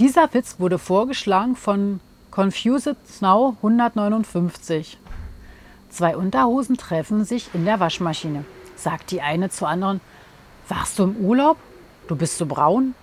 Dieser Witz wurde vorgeschlagen von Confused Snow 159. Zwei Unterhosen treffen sich in der Waschmaschine. Sagt die eine zur anderen, warst du im Urlaub? Du bist so braun.